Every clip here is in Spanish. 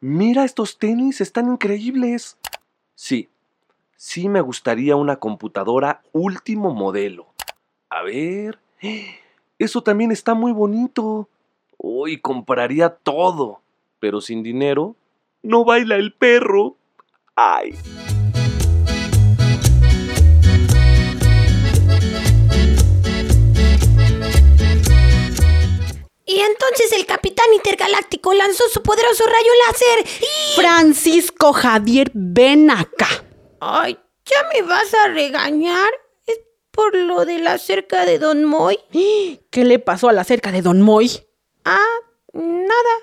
Mira, estos tenis están increíbles. Sí, sí me gustaría una computadora último modelo. A ver. Eso también está muy bonito. Hoy compraría todo. Pero sin dinero, no baila el perro. ¡Ay! Entonces el capitán intergaláctico lanzó su poderoso rayo láser y... Francisco Javier, ven acá. Ay, ¿ya me vas a regañar? ¿Es por lo de la cerca de Don Moy? ¿Qué le pasó a la cerca de Don Moy? Ah, nada.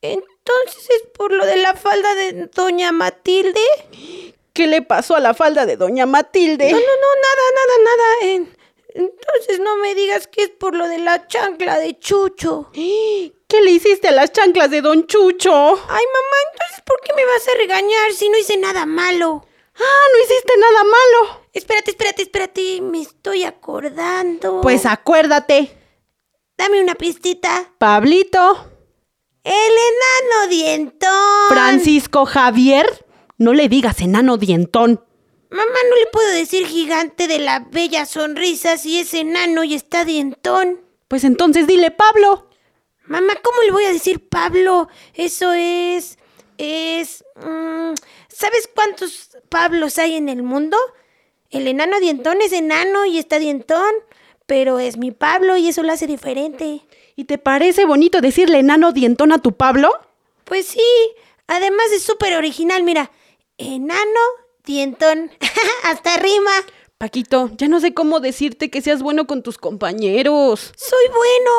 Entonces es por lo de la falda de Doña Matilde. ¿Qué le pasó a la falda de Doña Matilde? No, no, no, nada, nada, nada. Entonces no me digas que es por lo de la chancla de Chucho. ¿Qué le hiciste a las chanclas de Don Chucho? Ay, mamá, entonces ¿por qué me vas a regañar si no hice nada malo? Ah, no hiciste nada malo. Espérate, espérate, espérate, me estoy acordando. Pues acuérdate, Dame una pistita. Pablito, El enano dientón. Francisco Javier, no le digas enano dientón. Mamá, no le puedo decir gigante de la bella sonrisa si es enano y está dientón. Pues entonces dile Pablo. Mamá, ¿cómo le voy a decir Pablo? Eso es... es... mm, ¿Sabes cuántos Pablos hay en el mundo? El enano dientón es enano y está dientón, pero es mi Pablo y eso lo hace diferente. ¿Y te parece bonito decirle enano dientón a tu Pablo? Pues sí, además es súper original, mira. Enano dientón. Hasta rima. Paquito, ya no sé cómo decirte que seas bueno con tus compañeros. Soy bueno.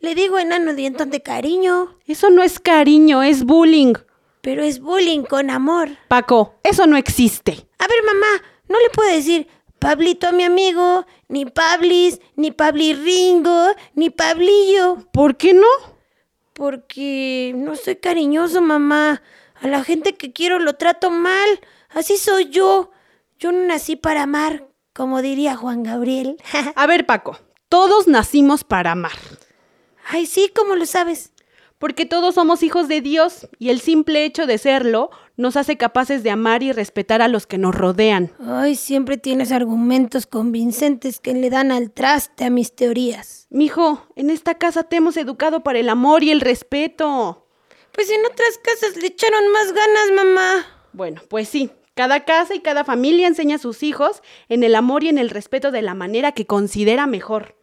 Le digo enano dientón de cariño, Eso no es cariño, es bullying. pero es bullying con amor. Paco, eso no existe. A ver, mamá, no le puedo decir Pablito a mi amigo, ni Pablis, ni Pablirringo, ni Pablillo, ¿Por qué no? porque no soy cariñoso, mamá. A la gente que quiero lo trato mal. Así soy yo. Yo no nací para amar, como diría Juan Gabriel. A ver, Paco, todos nacimos para amar. Ay, sí, ¿cómo lo sabes? Porque todos somos hijos de Dios y el simple hecho de serlo nos hace capaces de amar y respetar a los que nos rodean. Ay, siempre tienes argumentos convincentes que le dan al traste a mis teorías. Mijo, en esta casa te hemos educado para el amor y el respeto. Pues en otras casas le echaron más ganas, mamá. Bueno, pues sí, cada casa y cada familia enseña a sus hijos en el amor y en el respeto de la manera que considera mejor.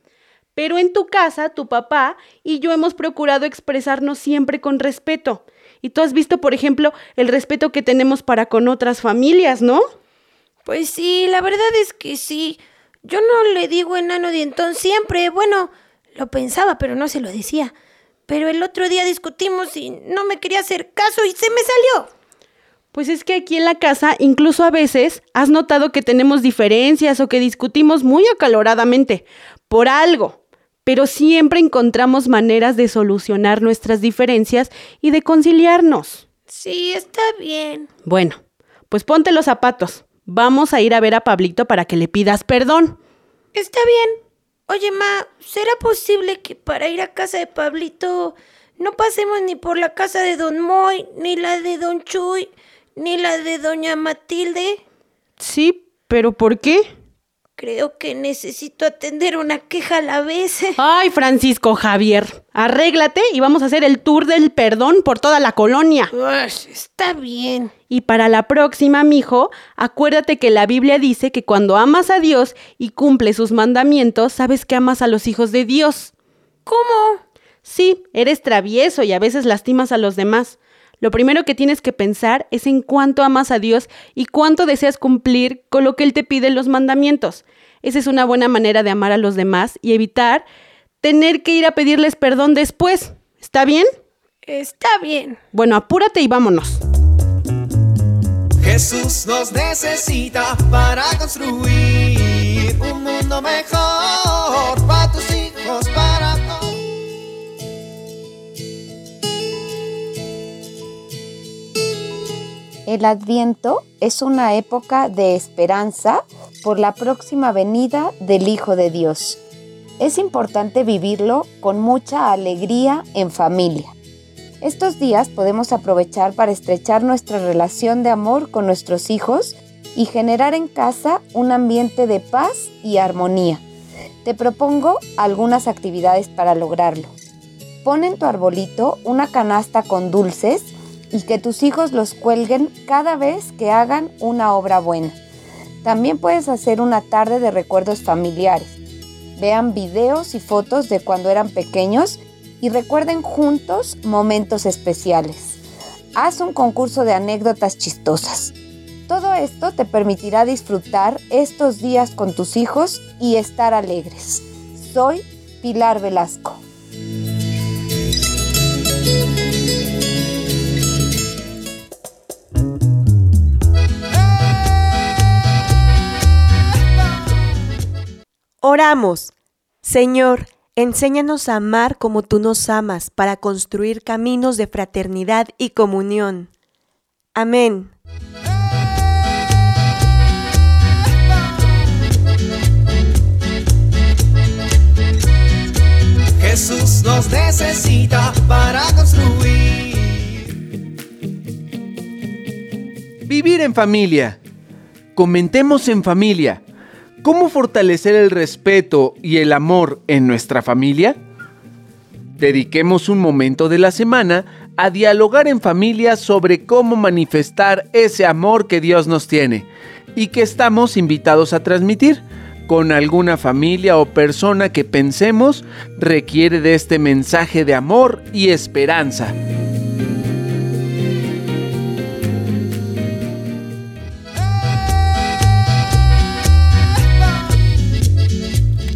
Pero en tu casa, tu papá y yo hemos procurado expresarnos siempre con respeto. Y tú has visto, por ejemplo, el respeto que tenemos para con otras familias, ¿no? Pues sí, la verdad es que sí. Yo no le digo enano dientón siempre. Bueno, lo pensaba, pero no se lo decía. Pero el otro día discutimos y no me quería hacer caso y se me salió. Pues es que aquí en la casa, incluso a veces, has notado que tenemos diferencias o que discutimos muy acaloradamente, por algo. Pero siempre encontramos maneras de solucionar nuestras diferencias y de conciliarnos. Sí, está bien. Bueno, pues ponte los zapatos. Vamos a ir a ver a Pablito para que le pidas perdón. Está bien. Oye, ma, ¿será posible que para ir a casa de Pablito no pasemos ni por la casa de Don Moy, ni la de Don Chuy, ni la de Doña Matilde? Sí, pero ¿por qué? Creo que necesito atender una queja a la vez. Ay, Francisco Javier, arréglate y vamos a hacer el tour del perdón por toda la colonia. Ush, está bien. Y para la próxima, mijo, acuérdate que la Biblia dice que cuando amas a Dios y cumples sus mandamientos, sabes que amas a los hijos de Dios. ¿Cómo? Sí, eres travieso y a veces lastimas a los demás. Lo primero que tienes que pensar es en cuánto amas a Dios y cuánto deseas cumplir con lo que Él te pide en los mandamientos. Esa es una buena manera de amar a los demás y evitar tener que ir a pedirles perdón después. ¿Está bien? Está bien. Bueno, apúrate y vámonos. Jesús nos necesita para construir un mundo mejor El Adviento es una época de esperanza por la próxima venida del Hijo de Dios. Es importante vivirlo con mucha alegría en familia. Estos días podemos aprovechar para estrechar nuestra relación de amor con nuestros hijos y generar en casa un ambiente de paz y armonía. Te propongo algunas actividades para lograrlo. Pon en tu arbolito una canasta con dulces y que tus hijos los cuelguen cada vez que hagan una obra buena. También puedes hacer una tarde de recuerdos familiares. Vean videos y fotos de cuando eran pequeños y recuerden juntos momentos especiales. Haz un concurso de anécdotas chistosas. Todo esto te permitirá disfrutar estos días con tus hijos y estar alegres. Soy Pilar Velasco. Oramos. Señor, enséñanos a amar como tú nos amas para construir caminos de fraternidad y comunión. Amén. Jesús nos necesita para construir. Vivir en familia. Comentemos en familia. ¿Cómo fortalecer el respeto y el amor en nuestra familia? Dediquemos un momento de la semana a dialogar en familia sobre cómo manifestar ese amor que Dios nos tiene y que estamos invitados a transmitir con alguna familia o persona que pensemos requiere de este mensaje de amor y esperanza.